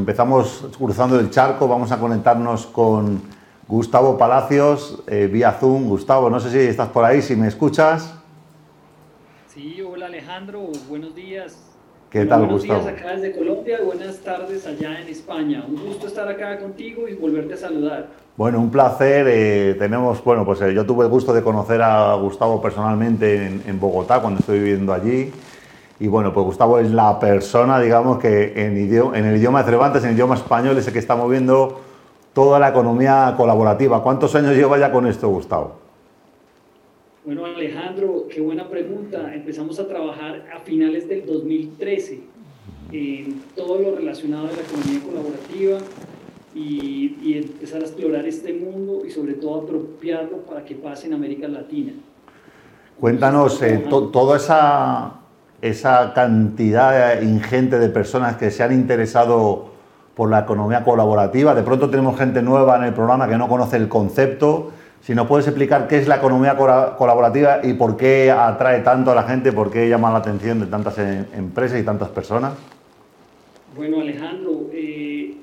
empezamos cruzando el charco, vamos a conectarnos con Gustavo Palacios eh, vía Zoom. Gustavo, no sé si estás por ahí, si me escuchas. Sí, hola Alejandro, buenos días. ¿Qué tal, buenos Gustavo? Buenos días acá desde Colombia buenas tardes allá en España. Un gusto estar acá contigo y volverte a saludar. Bueno, un placer. Eh, tenemos, bueno, pues eh, yo tuve el gusto de conocer a Gustavo personalmente en, en, Bogotá cuando estoy viviendo allí. Y bueno, pues Gustavo es la persona, digamos, que en, idioma, en el idioma de Cervantes, en el idioma español, es el que está moviendo toda la economía colaborativa. ¿Cuántos años lleva ya con esto, Gustavo? Bueno, Alejandro, qué buena pregunta. Empezamos a trabajar a finales del 2013 en todo lo relacionado a la economía colaborativa y, y, empezar a explorar este mundo y sobre todo apropiarlo para que pase en América Latina. Cuéntanos eh, to, toda esa, esa cantidad ingente de personas que se han interesado por la economía colaborativa. De pronto tenemos gente nueva en el programa que no conoce el concepto. Si nos puedes explicar qué es la economía colaborativa y por qué atrae tanto a la gente, por qué llama la atención de tantas em, empresas y tantas personas. Bueno, Alejandro, eh,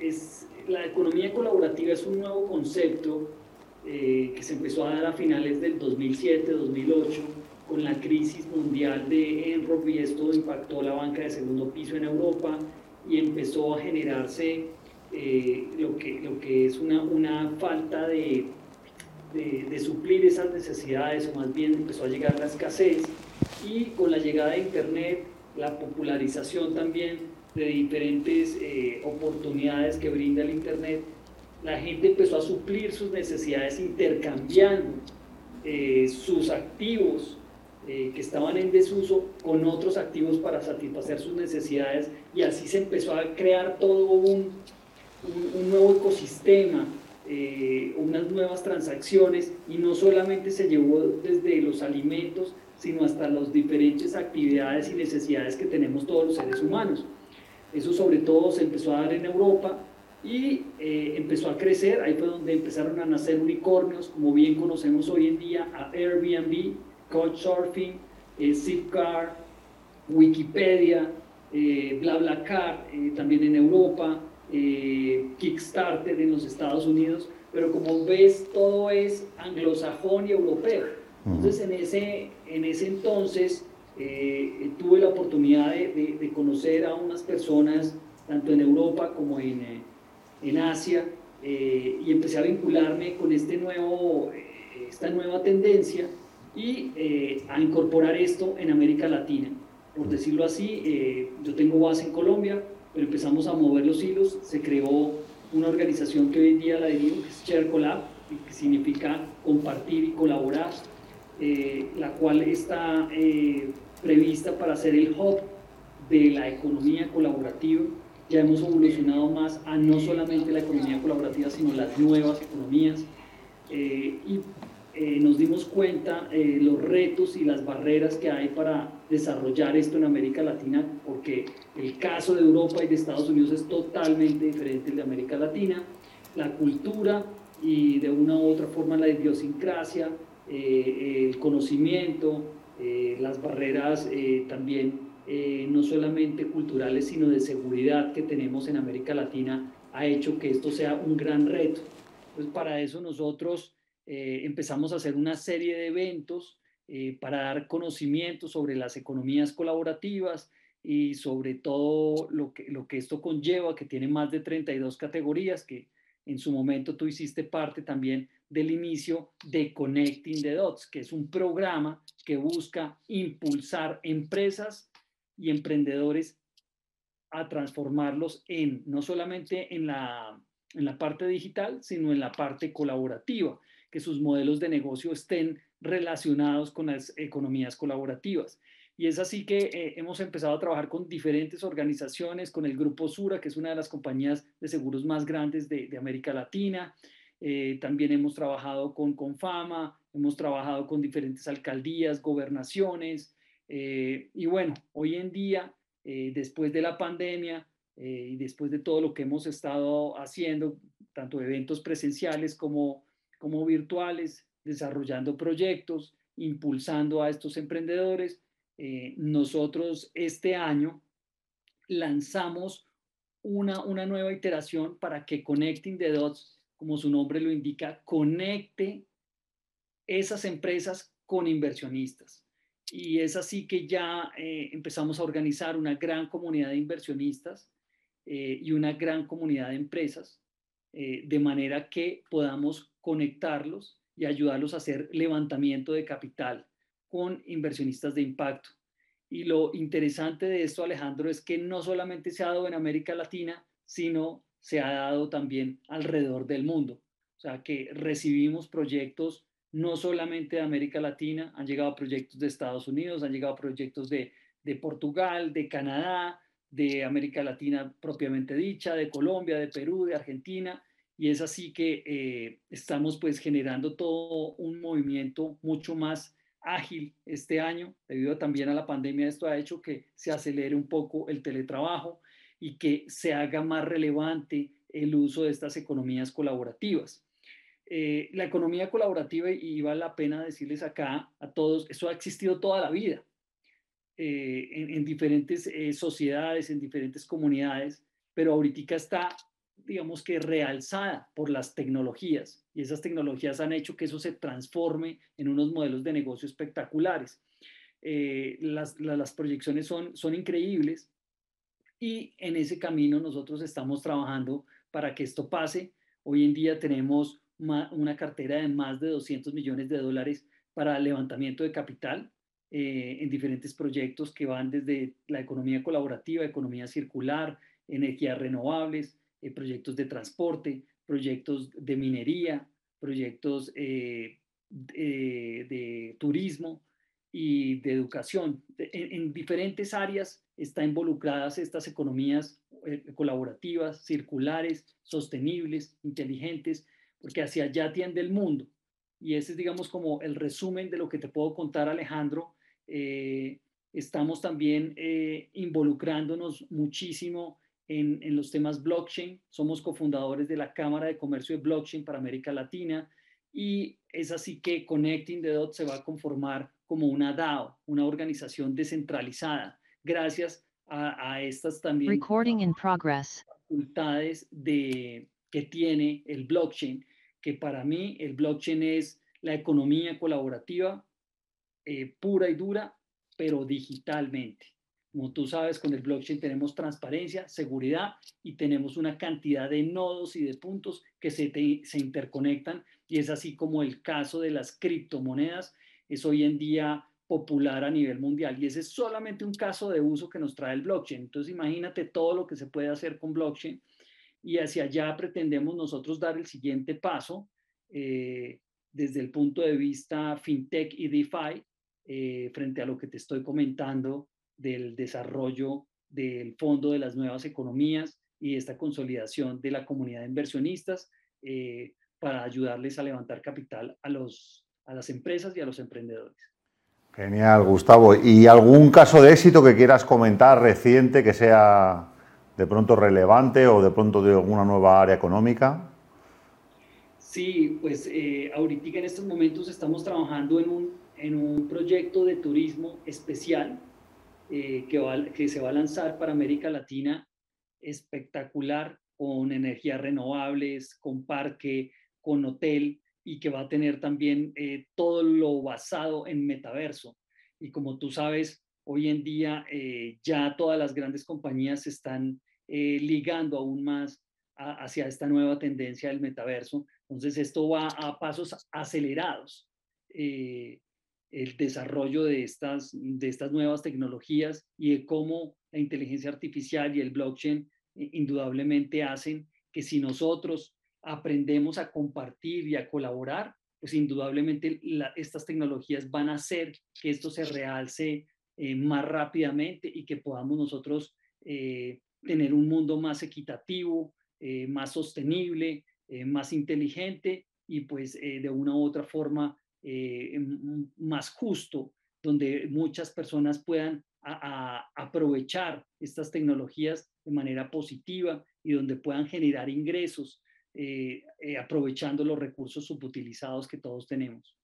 es, la economía colaborativa es un nuevo concepto eh, que se empezó a dar a finales del 2007-2008 con la crisis mundial de Enron y esto impactó la banca de segundo piso en Europa y empezó a generarse eh, lo, que, lo que es una, una falta de, de, de, suplir esas necesidades, o más bien empezó a llegar la escasez, y con la llegada de Internet, la popularización también de diferentes eh, oportunidades que brinda el Internet, la gente empezó a suplir sus necesidades intercambiando eh, sus activos eh, que estaban en desuso con otros activos para satisfacer sus necesidades y así se empezó a crear todo un, un, un nuevo ecosistema, eh, unas nuevas transacciones y no solamente se llevó desde los alimentos, sino hasta las diferentes actividades y necesidades que tenemos todos los seres humanos. Eso sobre todo se empezó a dar en Europa y eh, empezó a crecer, ahí fue donde empezaron a nacer unicornios, como bien conocemos hoy en día, a Airbnb, Couchsurfing, eh, Zipcar, Wikipedia, eh, BlaBlaCar, eh, también en Europa, eh, Kickstarter en los Estados Unidos, pero como ves, todo es anglosajón y europeo. Entonces, en ese, en ese entonces, eh, tuve la oportunidad de, de, de, conocer a unas personas, tanto en Europa como en, eh, en Asia, eh, y empecé a vincularme con este nuevo, esta nueva tendencia y a incorporar esto en América Latina. Por decirlo así, yo tengo base en Colombia, pero empezamos a mover los hilos, se creó una organización que hoy en día la dirijo, que es Share Collab, que significa compartir y colaborar, eh, la cual está eh, prevista para ser el hub de la economía colaborativa. Ya hemos evolucionado más a no solamente la economía colaborativa, sino las nuevas economías. Eh, y nos dimos cuenta los retos y las barreras que hay para desarrollar esto en América Latina, porque el caso de Europa y de Estados Unidos es totalmente diferente al de América Latina. La cultura y de una u otra forma la idiosincrasia, eh, el conocimiento, eh, las barreras eh, también no solamente culturales, sino de seguridad que tenemos en América Latina, ha hecho que esto sea un gran reto. Entonces, para eso nosotros empezamos a hacer una serie de eventos para dar conocimiento sobre las economías colaborativas, y sobre todo lo que, lo que esto conlleva, que tiene más de 32 categorías, que en su momento tú hiciste parte también del inicio de Connecting the Dots, que es un programa que busca impulsar empresas y emprendedores a transformarlos en, no solamente en la, en la parte digital, sino en la parte colaborativa, que sus modelos de negocio estén relacionados con las economías colaborativas. Y es así que eh, hemos empezado a trabajar con diferentes organizaciones, con el Grupo Sura, que es una de las compañías de seguros más grandes de, América Latina. Eh, también hemos trabajado con Confama, hemos trabajado con diferentes alcaldías, gobernaciones. Eh, y bueno, hoy en día, eh, después de la pandemia y después de todo lo que hemos estado haciendo, tanto eventos presenciales como, como virtuales, desarrollando proyectos, impulsando a estos emprendedores, eh, nosotros este año lanzamos una, una nueva iteración para que Connecting the Dots, como su nombre lo indica, conecte esas empresas con inversionistas. Y es así que ya eh, empezamos a organizar una gran comunidad de inversionistas eh, y una gran comunidad de empresas, eh, de manera que podamos conectarlos y ayudarlos a hacer levantamiento de capital con inversionistas de impacto. Y lo interesante de esto, Alejandro, es que no solamente se ha dado en América Latina, sino se ha dado también alrededor del mundo. O sea, que recibimos proyectos no solamente de América Latina, han llegado proyectos de Estados Unidos, han llegado proyectos de, Portugal, de Canadá, de América Latina propiamente dicha, de Colombia, de Perú, de Argentina, y es así que eh, estamos pues generando todo un movimiento mucho más ágil este año, debido también a la pandemia, esto ha hecho que se acelere un poco el teletrabajo y que se haga más relevante el uso de estas economías colaborativas. Eh, la economía colaborativa, y vale la pena decirles acá a todos, eso ha existido toda la vida eh, en, diferentes sociedades, en diferentes comunidades, pero ahorita está, digamos que realzada por las tecnologías y esas tecnologías han hecho que eso se transforme en unos modelos de negocio espectaculares. Las, las, proyecciones son, son increíbles y en ese camino nosotros estamos trabajando para que esto pase. Hoy en día tenemos una cartera de más de 200 millones de dólares para levantamiento de capital eh, en diferentes proyectos que van desde la economía colaborativa, economía circular, energías renovables, eh, proyectos de transporte, proyectos de minería, proyectos eh, de, turismo y de educación. En, en, diferentes áreas están involucradas estas economías colaborativas, circulares, sostenibles, inteligentes, porque hacia allá tiende el mundo. Y ese es, digamos, como el resumen de lo que te puedo contar, Alejandro. Eh, estamos también eh, involucrándonos muchísimo en, en, los temas blockchain. Somos cofundadores de la Cámara de Comercio de Blockchain para América Latina y es así que Connecting the Dots se va a conformar como una DAO, una organización descentralizada, gracias a, a estas también Recording in progress. facultades de, que tiene el blockchain, que para mí el blockchain es la economía colaborativa eh, pura y dura, pero digitalmente. Como tú sabes, con el blockchain tenemos transparencia, seguridad y tenemos una cantidad de nodos y de puntos que se, se interconectan. Y es así como el caso de las criptomonedas es hoy en día popular a nivel mundial. Y ese es solamente un caso de uso que nos trae el blockchain. Entonces imagínate todo lo que se puede hacer con blockchain. Y hacia allá pretendemos nosotros dar el siguiente paso eh, desde el punto de vista fintech y DeFi eh, frente a lo que te estoy comentando del desarrollo del fondo de las nuevas economías y esta consolidación de la comunidad de inversionistas eh, para ayudarles a levantar capital a, los, a las empresas y a los emprendedores. Genial, Gustavo. ¿Y algún caso de éxito que quieras comentar reciente que sea de pronto relevante o de pronto de alguna nueva área económica? Sí, pues eh, ahorita en estos momentos estamos trabajando en un, en un proyecto de turismo especial eh, que, se va a lanzar para América Latina, espectacular, con energías renovables, con parque, con hotel y que va a tener también eh, todo lo basado en metaverso. Y como tú sabes, hoy en día eh, ya todas las grandes compañías están eh, ligando aún más hacia esta nueva tendencia del metaverso. Entonces, esto va a pasos acelerados. El desarrollo de estas, de estas nuevas tecnologías y de cómo la inteligencia artificial y el blockchain eh, indudablemente hacen que si nosotros aprendemos a compartir y a colaborar, pues indudablemente estas tecnologías van a hacer que esto se realce más rápidamente y que podamos nosotros tener un mundo más equitativo, eh, más sostenible, eh, más inteligente y pues eh, de una u otra forma más justo, donde muchas personas puedan aprovechar estas tecnologías de manera positiva y donde puedan generar ingresos aprovechando los recursos subutilizados que todos tenemos.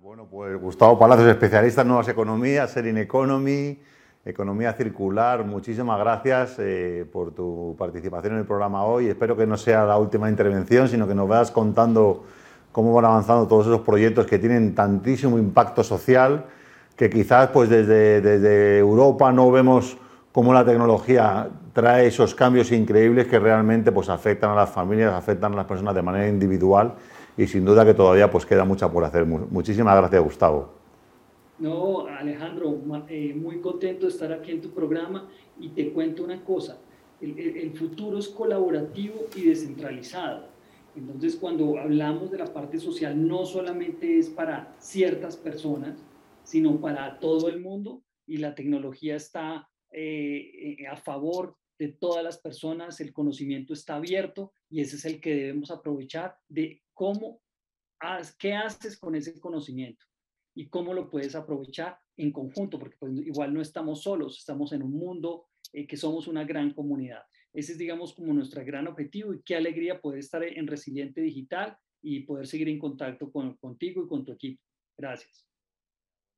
Bueno, pues Gustavo Palacios, especialista en nuevas economías, Serin Economy, Economía Circular, muchísimas gracias eh, por tu participación en el programa hoy. Espero que no sea la última intervención, sino que nos veas contando cómo van avanzando todos esos proyectos que tienen tantísimo impacto social que quizás pues desde, desde Europa no vemos cómo la tecnología trae esos cambios increíbles que realmente pues afectan a las familias, afectan a las personas de manera individual y sin duda que todavía pues queda mucha por hacer. Muchísimas gracias, Gustavo. No, Alejandro, eh, muy contento de estar aquí en tu programa y te cuento una cosa, el, futuro es colaborativo y descentralizado. Entonces, cuando hablamos de la parte social, no solamente es para ciertas personas, sino para todo el mundo y la tecnología está eh, eh, a favor de todas las personas, el conocimiento está abierto y ese es el que debemos aprovechar de cómo, qué haces con ese conocimiento y cómo lo puedes aprovechar en conjunto, porque pues, igual no estamos solos, estamos en un mundo eh, que somos una gran comunidad. Ese es, digamos, como nuestro gran objetivo y qué alegría poder estar en Resiliente Digital y poder seguir en contacto con, contigo y con tu equipo. Gracias.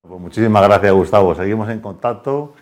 Pues muchísimas gracias, Gustavo. Seguimos en contacto